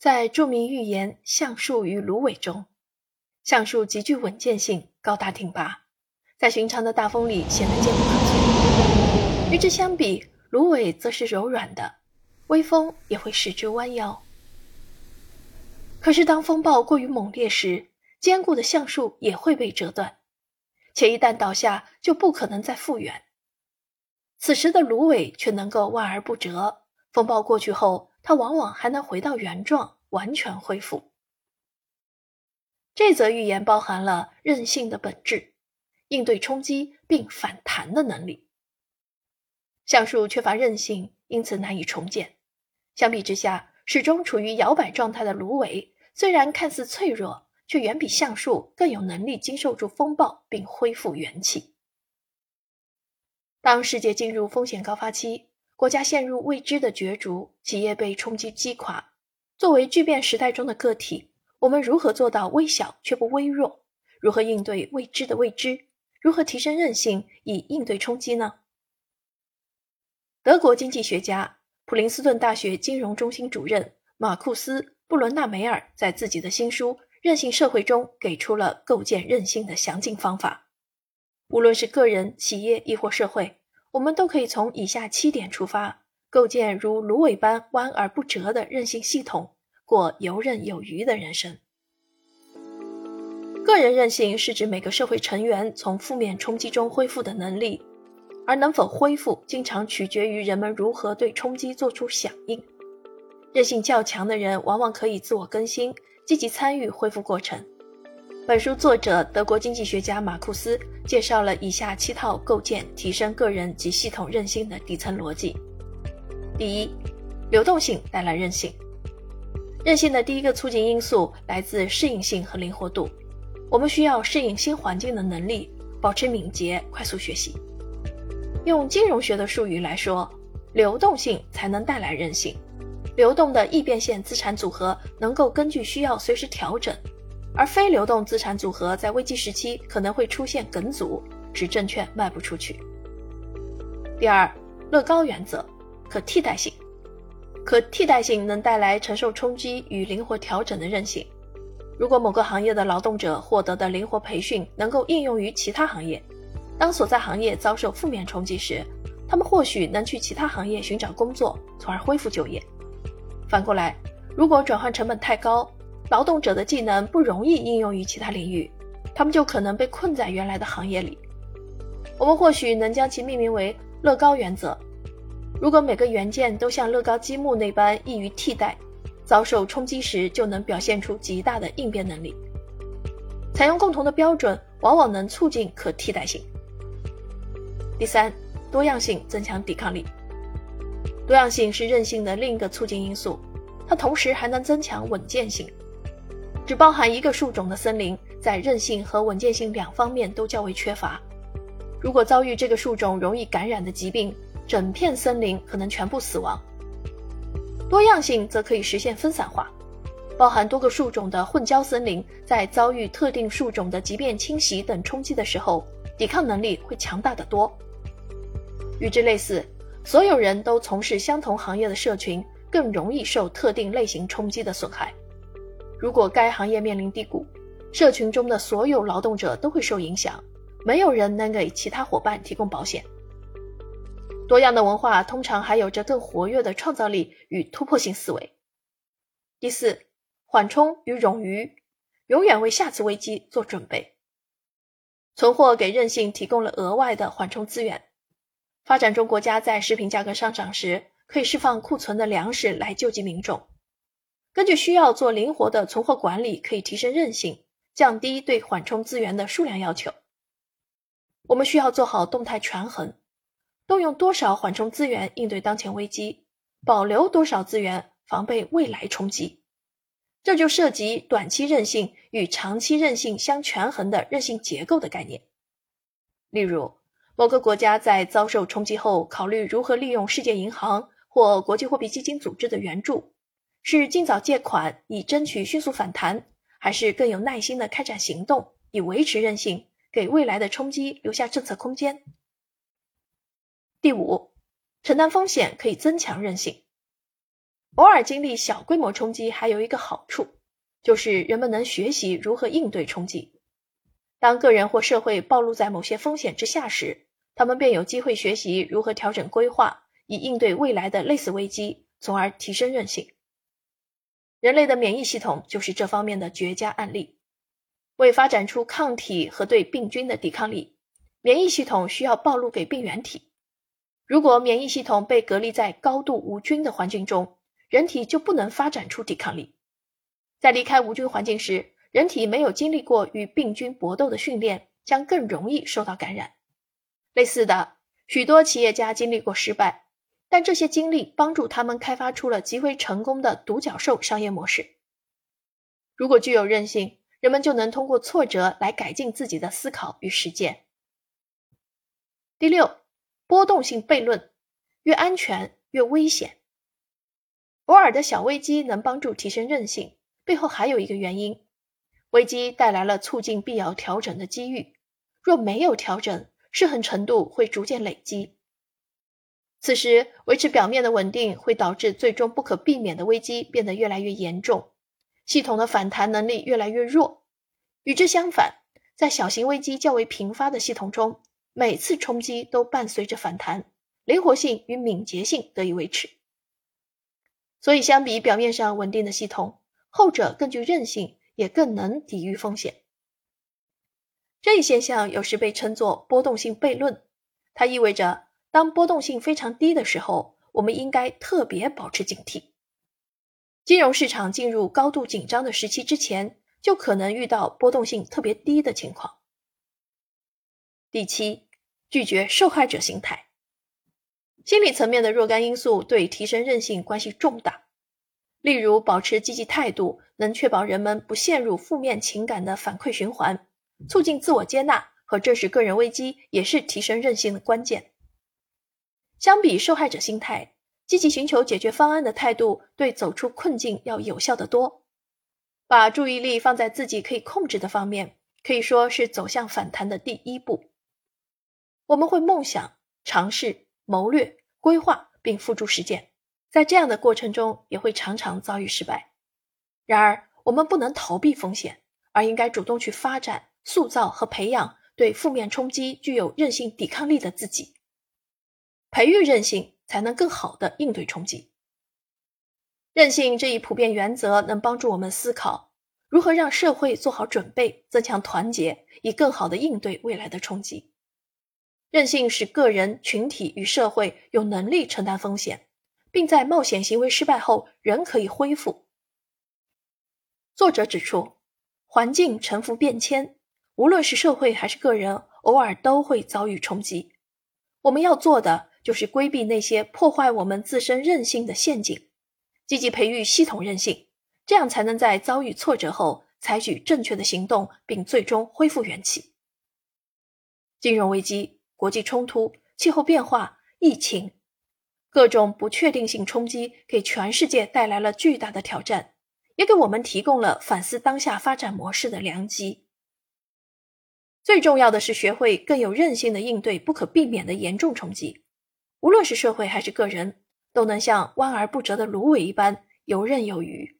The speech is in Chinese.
在著名寓言《橡树与芦苇》中，橡树极具稳健性，高大挺拔，在寻常的大风里显得坚不可摧。与之相比，芦苇则是柔软的，微风也会使之弯腰。可是，当风暴过于猛烈时，坚固的橡树也会被折断，且一旦倒下，就不可能再复原。此时的芦苇却能够万而不折，风暴过去后，它往往还能回到原状，完全恢复。这则寓言包含了韧性的本质，应对冲击并反弹的能力。橡树缺乏韧性，因此难以重建。相比之下，始终处于摇摆状态的芦苇，虽然看似脆弱，却远比橡树更有能力经受住风暴并恢复元气。当世界进入风险高发期，国家陷入未知的角逐，企业被冲击击垮，作为巨变时代中的个体，我们如何做到微小却不微弱？如何应对未知的未知？如何提升韧性以应对冲击呢？德国经济学家、普林斯顿大学金融中心主任马库斯·布伦纳梅尔在自己的新书《韧性社会》中给出了构建韧性的详尽方法。无论是个人、企业亦或社会，我们都可以从以下七点出发，构建如芦苇般弯而不折的韧性系统，过游刃有余的人生。个人韧性是指每个社会成员从负面冲击中恢复的能力，而能否恢复，经常取决于人们如何对冲击做出响应。韧性较强的人，往往可以自我更新，积极参与恢复过程。本书作者德国经济学家马库斯介绍了以下七套构建、提升个人及系统韧性的底层逻辑。第一，流动性带来韧性。韧性的第一个促进因素来自适应性和灵活度。我们需要适应新环境的能力，保持敏捷、快速学习。用金融学的术语来说，流动性才能带来韧性。流动的易变现资产组合能够根据需要随时调整。而非流动资产组合在危机时期可能会出现梗阻，使证券卖不出去。第二，乐高原则，可替代性，可替代性能带来承受冲击与灵活调整的韧性。如果某个行业的劳动者获得的灵活培训能够应用于其他行业，当所在行业遭受负面冲击时，他们或许能去其他行业寻找工作，从而恢复就业。反过来，如果转换成本太高，劳动者的技能不容易应用于其他领域，他们就可能被困在原来的行业里。我们或许能将其命名为乐高原则。如果每个元件都像乐高积木那般易于替代，遭受冲击时就能表现出极大的应变能力。采用共同的标准，往往能促进可替代性。第三，多样性增强抵抗力。多样性是韧性的另一个促进因素，它同时还能增强稳健性。只包含一个树种的森林，在韧性和稳健性两方面都较为缺乏。如果遭遇这个树种容易感染的疾病，整片森林可能全部死亡。多样性则可以实现分散化，包含多个树种的混交森林，在遭遇特定树种的疾病侵袭等冲击的时候，抵抗能力会强大得多。与之类似，所有人都从事相同行业的社群，更容易受特定类型冲击的损害。如果该行业面临低谷，社群中的所有劳动者都会受影响，没有人能给其他伙伴提供保险。多样的文化通常还有着更活跃的创造力与突破性思维。第四，缓冲与冗余，永远为下次危机做准备。存货给韧性提供了额外的缓冲资源。发展中国家在食品价格上涨时，可以释放库存的粮食来救济民众。根据需要做灵活的存货管理，可以提升韧性，降低对缓冲资源的数量要求。我们需要做好动态权衡，动用多少缓冲资源应对当前危机，保留多少资源防备未来冲击。这就涉及短期韧性与长期韧性相权衡的韧性结构的概念。例如，某个国家在遭受冲击后，考虑如何利用世界银行或国际货币基金组织的援助。是尽早借款以争取迅速反弹，还是更有耐心的开展行动以维持韧性，给未来的冲击留下政策空间？第五，承担风险可以增强韧性。偶尔经历小规模冲击还有一个好处，就是人们能学习如何应对冲击。当个人或社会暴露在某些风险之下时，他们便有机会学习如何调整规划，以应对未来的类似危机，从而提升韧性。人类的免疫系统就是这方面的绝佳案例。为发展出抗体和对病菌的抵抗力，免疫系统需要暴露给病原体。如果免疫系统被隔离在高度无菌的环境中，人体就不能发展出抵抗力。在离开无菌环境时，人体没有经历过与病菌搏斗的训练，将更容易受到感染。类似的，许多企业家经历过失败，但这些经历帮助他们开发出了极为成功的独角兽商业模式。如果具有韧性，人们就能通过挫折来改进自己的思考与实践。第六，波动性悖论：越安全越危险。偶尔的小危机能帮助提升韧性，背后还有一个原因：危机带来了促进必要调整的机遇。若没有调整，失衡程度会逐渐累积。此时维持表面的稳定，会导致最终不可避免的危机变得越来越严重。系统的反弹能力越来越弱。与之相反，在小型危机较为频发的系统中，每次冲击都伴随着反弹，灵活性与敏捷性得以维持。所以，相比表面上稳定的系统，后者更具韧性，也更能抵御风险。这一现象有时被称作波动性悖论。它意味着，当波动性非常低的时候，我们应该特别保持警惕。金融市场进入高度紧张的时期之前，就可能遇到波动性特别低的情况。第七，拒绝受害者心态。心理层面的若干因素对提升韧性关系重大。例如，保持积极态度能确保人们不陷入负面情感的反馈循环，促进自我接纳和正视个人危机，也是提升韧性的关键。相比受害者心态。积极寻求解决方案的态度，对走出困境要有效得多。把注意力放在自己可以控制的方面，可以说是走向反弹的第一步。我们会梦想、尝试、谋略、规划，并付诸实践，在这样的过程中，也会常常遭遇失败。然而，我们不能逃避风险，而应该主动去发展、塑造和培养对负面冲击具有韧性抵抗力的自己，培育韧性。才能更好的应对冲击。韧性这一普遍原则能帮助我们思考如何让社会做好准备，增强团结，以更好的应对未来的冲击。韧性使个人、群体与社会有能力承担风险，并在冒险行为失败后仍可以恢复。作者指出，环境沉浮变迁，无论是社会还是个人，偶尔都会遭遇冲击。我们要做的。就是规避那些破坏我们自身韧性的陷阱，积极培育系统韧性，这样才能在遭遇挫折后采取正确的行动，并最终恢复元气。金融危机、国际冲突、气候变化、疫情，各种不确定性冲击给全世界带来了巨大的挑战，也给我们提供了反思当下发展模式的良机。最重要的是学会更有韧性的应对不可避免的严重冲击。无论是社会还是个人，都能像弯而不折的芦苇一般游刃有余。